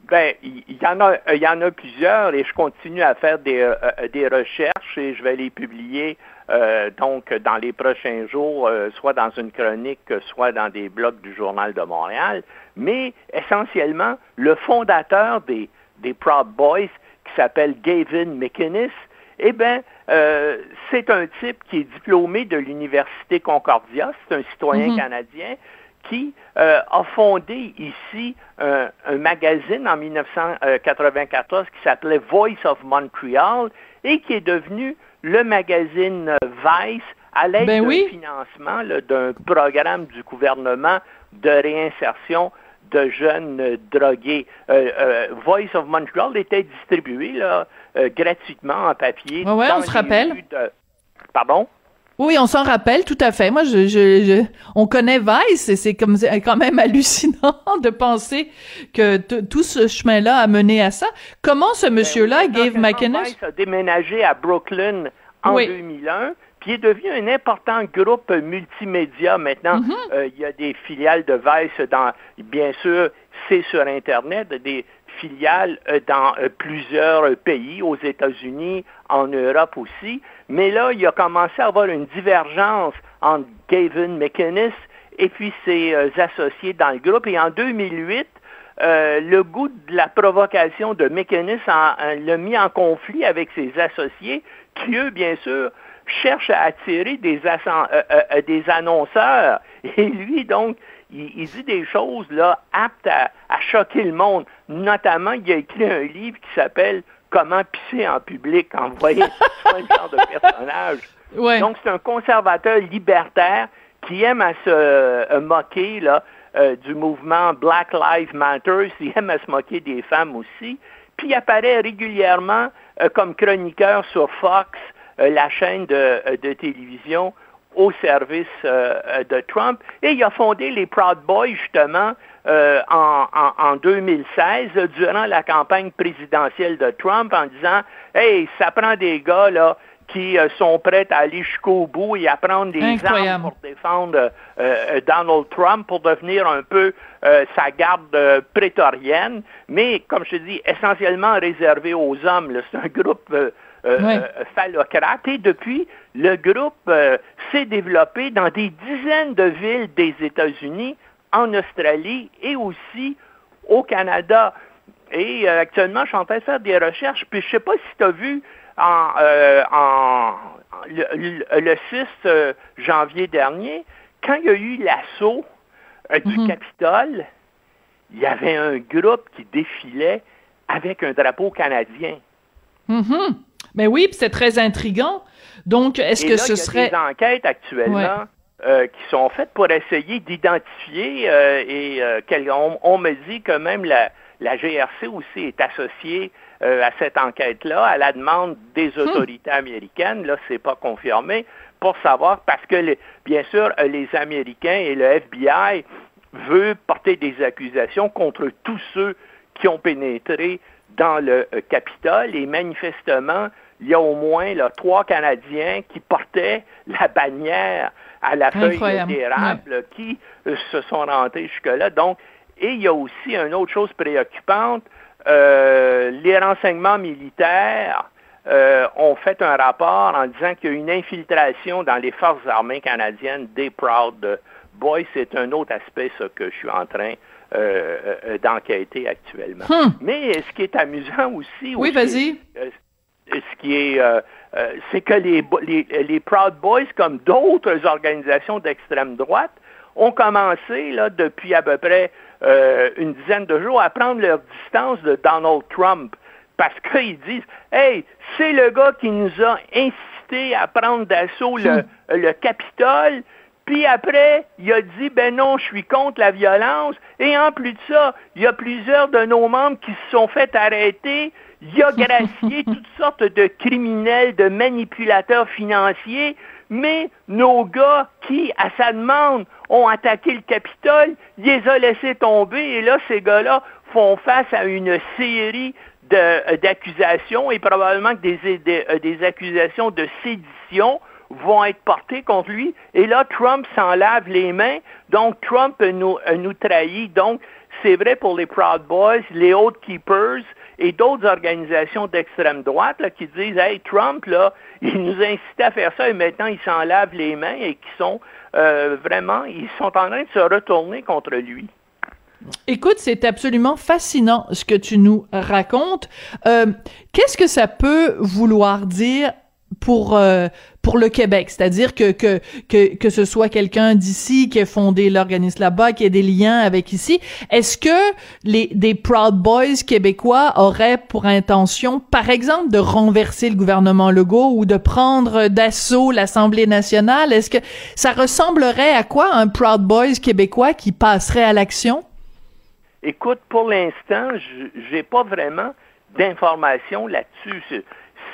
Ben, il y en a, il y en a plusieurs et je continue à faire des, euh, euh, des recherches et je vais les publier euh, donc dans les prochains jours, soit dans une chronique, soit dans des blogs du Journal de Montréal. Mais essentiellement, le fondateur des, des Proud Boys, qui s'appelle Gavin McInnes, Eh bien, euh, c'est un type qui est diplômé de l'Université Concordia, c'est un citoyen Mhm. canadien qui euh, a fondé ici un, un magazine en 1994 qui s'appelait Voice of Montreal et qui est devenu le magazine euh, Vice à l'aide Ben d'un oui. financement d'un programme du gouvernement de réinsertion de jeunes euh, drogués. Euh, euh, Voice of Montreal était distribué là, euh, gratuitement en papier. Ouais, ouais, dans on se rappelle. de- Pardon? Oui, on s'en rappelle tout à fait. Moi, je, je, je- on connaît Vice et c'est comme quand même [LAUGHS] hallucinant de penser que tout ce chemin-là a mené à ça. Comment ce monsieur-là, Ben oui, Gabe McInnes, Vice a déménagé à Brooklyn en Oui. 2001, puis est devenu un important groupe multimédia. Maintenant, Mhm. euh, il y a des filiales de Vice dans, bien sûr, c'est sur Internet, des filiales euh, dans euh, plusieurs pays, aux États-Unis, en Europe aussi. Mais là, il a commencé à avoir une divergence entre Gavin McInnes et puis ses euh, associés dans le groupe. Et en 2008, euh, le goût de la provocation de McInnes en- l'a mis en conflit avec ses associés, qui, eux, bien sûr, cherchent à attirer des, euh, euh, euh, des annonceurs. [LAUGHS] Et lui, donc, il, dit des choses là aptes à choquer le monde. Notamment, il a écrit un livre qui s'appelle Comment pisser en public. En voyez, [LAUGHS] c'est pas le genre de personnage. Ouais. Donc, c'est un conservateur libertaire qui aime à se euh, moquer là, euh, du mouvement Black Lives Matter. Il aime à se moquer des femmes aussi. Puis, il apparaît régulièrement euh, comme chroniqueur sur Fox, la chaîne de, de télévision au service de Trump. Et il a fondé les Proud Boys, justement, euh, en, en, en 2016, euh, durant la campagne présidentielle de Trump, en disant, hey, ça prend des gars, là, qui euh, sont prêts à aller jusqu'au bout et à prendre des Incroyable. armes pour défendre euh, Donald Trump, pour devenir un peu sa garde prétorienne, mais, comme je te dis, essentiellement réservé aux hommes. C'est un groupe phallocrate. Et depuis, le groupe s'est développé dans des dizaines de villes des États-Unis, en Australie et aussi au Canada. Et euh, actuellement, je suis en train de faire des recherches, puis je sais pas si tu as vu en, euh, en- le, le- le 6 euh, janvier dernier, quand il y a eu l'assaut euh, du Mhm. Capitole, il y avait un groupe qui défilait avec un drapeau canadien. Mhm. Mais oui, c'est très intriguant. Donc, est-ce que là, ce il y a serait... des enquêtes actuellement euh, qui sont faites pour essayer d'identifier euh, et euh, quel- on, on me dit que même la, la GRC aussi est associée à cette enquête-là à la demande des Hmm. autorités américaines. Là, c'est pas confirmé pour savoir parce que les- bien sûr les Américains et le FBI veut porter des accusations contre tous ceux qui ont pénétré dans le Capitole et manifestement, il y a au moins là, trois Canadiens qui portaient la bannière à la feuille Incroyable. d'érable qui euh, se sont rentrés jusque-là. Donc, et il y a aussi une autre chose préoccupante, euh, les renseignements militaires euh, ont fait un rapport en disant qu'il y a une infiltration dans les forces armées canadiennes des Proud Boys. C'est un autre aspect, ça, que je suis en train euh, euh, d'enquêter actuellement. Hmm. Mais ce qui est amusant aussi, Oui, vas-y. Ce qui est, euh, euh, c'est que les, bo- les, les Proud Boys, comme d'autres organisations d'extrême droite, ont commencé là, depuis à peu près euh, une dizaine de jours à prendre leur distance de Donald Trump parce qu'ils disent Hey, c'est le gars qui nous a incité à prendre d'assaut le, le Capitole. Puis après, il a dit, ben non, je suis contre la violence. Et en plus de ça, il y a plusieurs de nos membres qui se sont fait arrêter. Il a gracié toutes sortes de criminels, de manipulateurs financiers. Mais nos gars qui, à sa demande, ont attaqué le Capitole, il les a laissés tomber. Et là, ces gars-là font face à une série euh, d'accusations et probablement que des, des, euh, des accusations de sédition vont être portées contre lui. Et là, Trump s'en lave les mains. Donc, Trump nous, euh, nous trahit. Donc, c'est vrai pour les Proud Boys, les Oath Keepers et d'autres organisations d'extrême droite qui disent Hey, Trump, là, [LAUGHS] il nous a incité à faire ça et maintenant il s'en lave les mains et qui sont euh, vraiment, ils sont en train de se retourner contre lui. Écoute, c'est absolument fascinant ce que tu nous racontes. Euh, Qu'est-ce que ça peut vouloir dire pour euh, pour le Québec, c'est-à-dire que que que que ce soit quelqu'un d'ici qui ait fondé l'organisme là-bas, qui ait des liens avec ici, est-ce que les des Proud Boys québécois auraient pour intention, par exemple, de renverser le gouvernement Legault ou de prendre d'assaut l'Assemblée nationale? Est-ce que ça ressemblerait à quoi un Proud Boys québécois qui passerait à l'action? Écoute, pour l'instant, j'ai pas vraiment d'informations là-dessus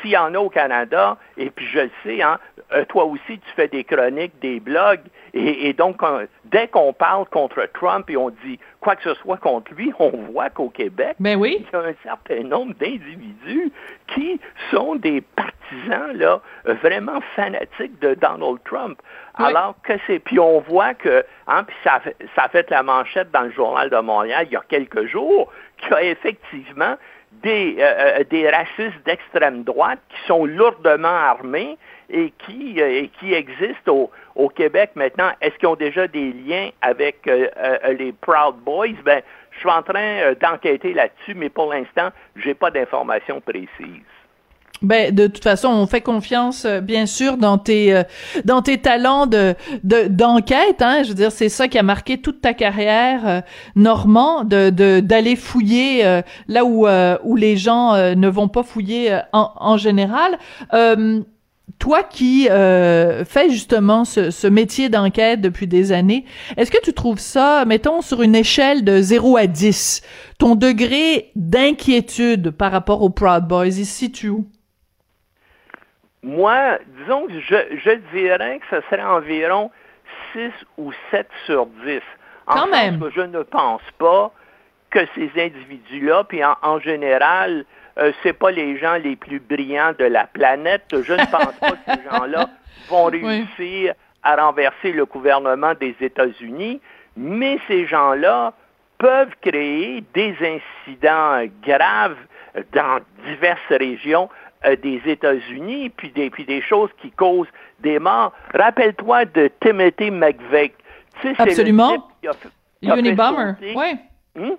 s'il y en a au Canada, et puis je le sais, hein, euh, toi aussi, tu fais des chroniques, des blogs, et, donc, dès qu'on parle contre Trump et on dit quoi que ce soit contre lui, [LAUGHS] on voit qu'au Québec, ben oui. il y a un certain nombre d'individus qui sont des partisans là, vraiment fanatiques de Donald Trump. Alors que c'est... Puis on voit que, hein, puis ça, ça a fait la manchette dans le journal de Montréal il y a quelques jours, qu'il y a effectivement des, euh, euh, des racistes d'extrême droite qui sont lourdement armés et qui, euh, existent au, Québec maintenant. Est-ce qu'ils ont déjà des liens avec les Proud Boys? Ben, je suis en train d'enquêter là-dessus, mais pour l'instant, je n'ai pas d'informations précises. Ben de toute façon, on fait confiance euh, bien sûr dans tes euh, dans tes talents de d'enquête. hein. Je veux dire, c'est ça qui a marqué toute ta carrière, euh, Normand, de d'aller fouiller là où où les gens ne vont pas fouiller en, en général. toi qui fais justement ce, ce métier d'enquête depuis des années, est-ce que tu trouves ça, mettons, sur une échelle de 0 à 10, ton degré d'inquiétude par rapport aux Proud Boys, il se situe où? Moi, disons que je, je dirais que ce serait environ 6 ou 7 sur 10. En Quand même. Que je ne pense pas que ces individus-là, puis en, général, euh, c'est pas les gens les plus brillants de la planète. Je ne pense pas que ces [LAUGHS] gens-là vont réussir à renverser le gouvernement des États-Unis, mais ces gens-là peuvent créer des incidents graves dans diverses régions euh, des États-Unis, puis des, puis des choses qui causent des morts. Rappelle-toi de Timothy McVeigh. Tu sais, Absolument. Le Unibomber, oui. Hmm?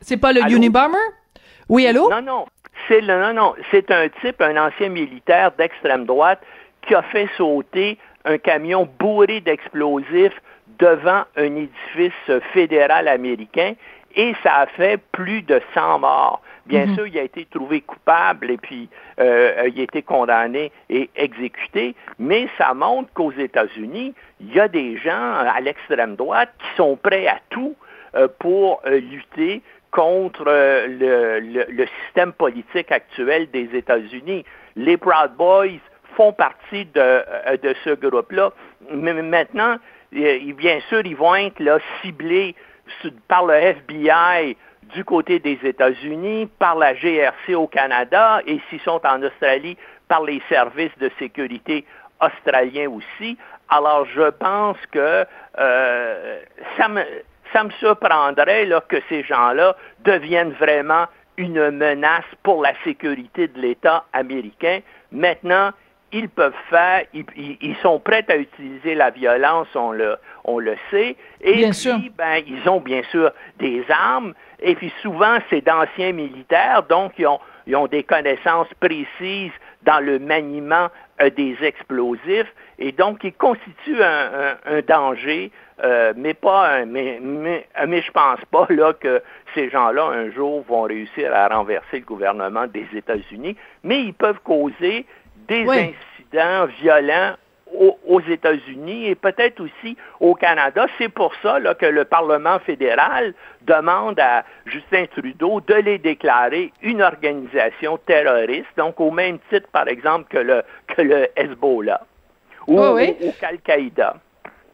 C'est pas le Unibomber? Oui, allô? Non, non. C'est le, non, non. C'est un type, un ancien militaire d'extrême droite qui a fait sauter un camion bourré d'explosifs devant un édifice fédéral américain et ça a fait plus de 100 morts. Bien mhm. sûr, il a été trouvé coupable et puis euh, il a été condamné et exécuté, mais ça montre qu'aux États-Unis, il y a des gens à l'extrême droite qui sont prêts à tout euh, pour euh, lutter contre le, système politique actuel des États-Unis. Les Proud Boys font partie de, de ce groupe-là. Mais maintenant, bien sûr, ils vont être là, ciblés par le FBI du côté des États-Unis, par la GRC au Canada et s'ils sont en Australie, par les services de sécurité australiens aussi. Alors, je pense que euh, ça, me, ça me surprendrait là, que ces gens-là deviennent vraiment une menace pour la sécurité de l'État américain. Maintenant, ils peuvent faire, ils, sont prêts à utiliser la violence, on le, on le sait. Et puis, ben, ils ont bien sûr des armes, et puis souvent, c'est d'anciens militaires, donc ils ont, ils ont des connaissances précises dans le maniement euh, des explosifs, et donc ils constituent un, un, danger, euh, mais pas un, mais, mais, mais, je pense pas là que ces gens-là un jour vont réussir à renverser le gouvernement des États-Unis, mais ils peuvent causer des incidents violents aux, États-Unis et peut-être aussi au Canada. C'est pour ça que le Parlement fédéral demande à Justin Trudeau de les déclarer une organisation terroriste, donc au même titre, par exemple, que le, que le Hezbollah ou, ou, ou Al-Qaïda.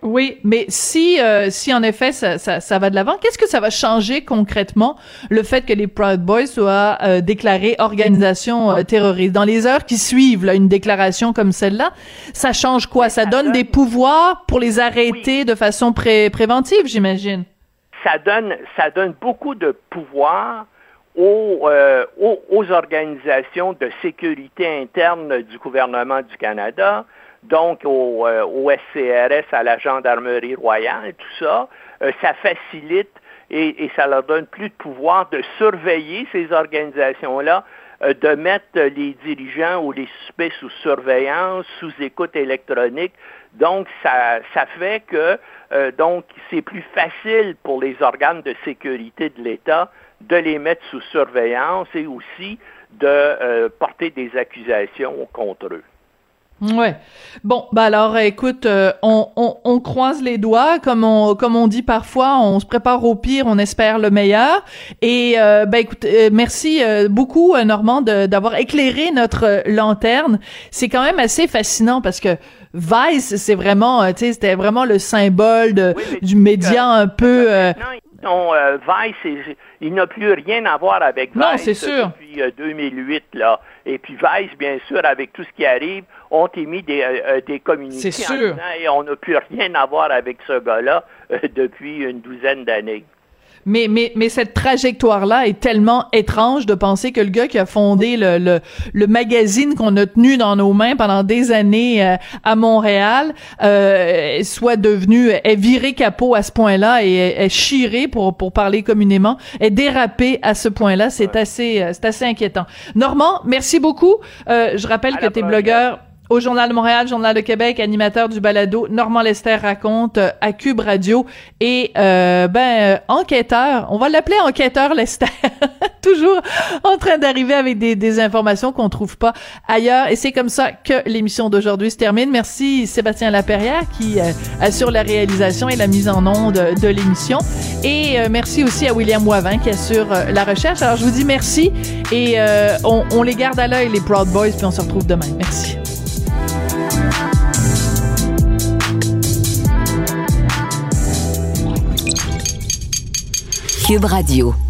Oui, mais si euh, si en effet ça, ça, ça va de l'avant, qu'est-ce que ça va changer concrètement le fait que les Proud Boys soient euh, déclarés organisation euh, terroriste? Dans les heures qui suivent là, une déclaration comme celle-là, ça change quoi? Ça, donne, des pouvoirs pour les arrêter de façon pré préventive, j'imagine? Ça donne ça donne beaucoup de pouvoirs aux, aux, aux organisations de sécurité interne du gouvernement du Canada donc au, euh, SCRS, à la Gendarmerie royale, tout ça, euh, ça facilite et, ça leur donne plus de pouvoir de surveiller ces organisations-là, euh, de mettre les dirigeants ou les suspects sous surveillance, sous écoute électronique. Donc, ça, ça fait que euh, donc c'est plus facile pour les organes de sécurité de l'État de les mettre sous surveillance et aussi de euh, porter des accusations contre eux. Ouais. Bon, bah alors, écoute, euh, on, on, on, croise les doigts, comme on comme on dit parfois, on se prépare au pire, on espère le meilleur. Et euh, ben écoute, euh, merci beaucoup Normand d'avoir éclairé notre lanterne. C'est quand même assez fascinant parce que Vice, c'est vraiment, tu sais, c'était vraiment le symbole de, du média un peu. Non, Vice, il n'a plus rien à voir avec Vice depuis 2008 là. Et puis Vice, bien sûr, avec tout ce qui arrive, ont émis des, euh, euh, des communiqués sûr. et on n'a plus rien à voir avec ce gars-là euh, depuis une douzaine d'années. Mais, mais, mais cette trajectoire-là est tellement étrange de penser que le gars qui a fondé le, le, le magazine qu'on a tenu dans nos mains pendant des années à Montréal euh, soit devenu, est viré capot à ce point-là et est, chiré, pour, pour parler communément, est dérapé à ce point-là. C'est assez, c'est assez inquiétant. Normand, merci beaucoup. Euh, je rappelle que tu es blogueur au Journal de Montréal, Journal de Québec, animateur du balado Normand Lester raconte euh, à Cube Radio et euh, ben euh, enquêteur, on va l'appeler enquêteur Lester, [LAUGHS] toujours en train d'arriver avec des, des informations qu'on trouve pas ailleurs et c'est comme ça que l'émission d'aujourd'hui se termine. Merci Sébastien Laperrière qui assure la réalisation et la mise en onde de l'émission et merci aussi à William Wavin qui assure la recherche. Alors je vous dis merci et on, on les garde à l'œil les Proud Boys puis on se retrouve demain. Merci. Cube Radio.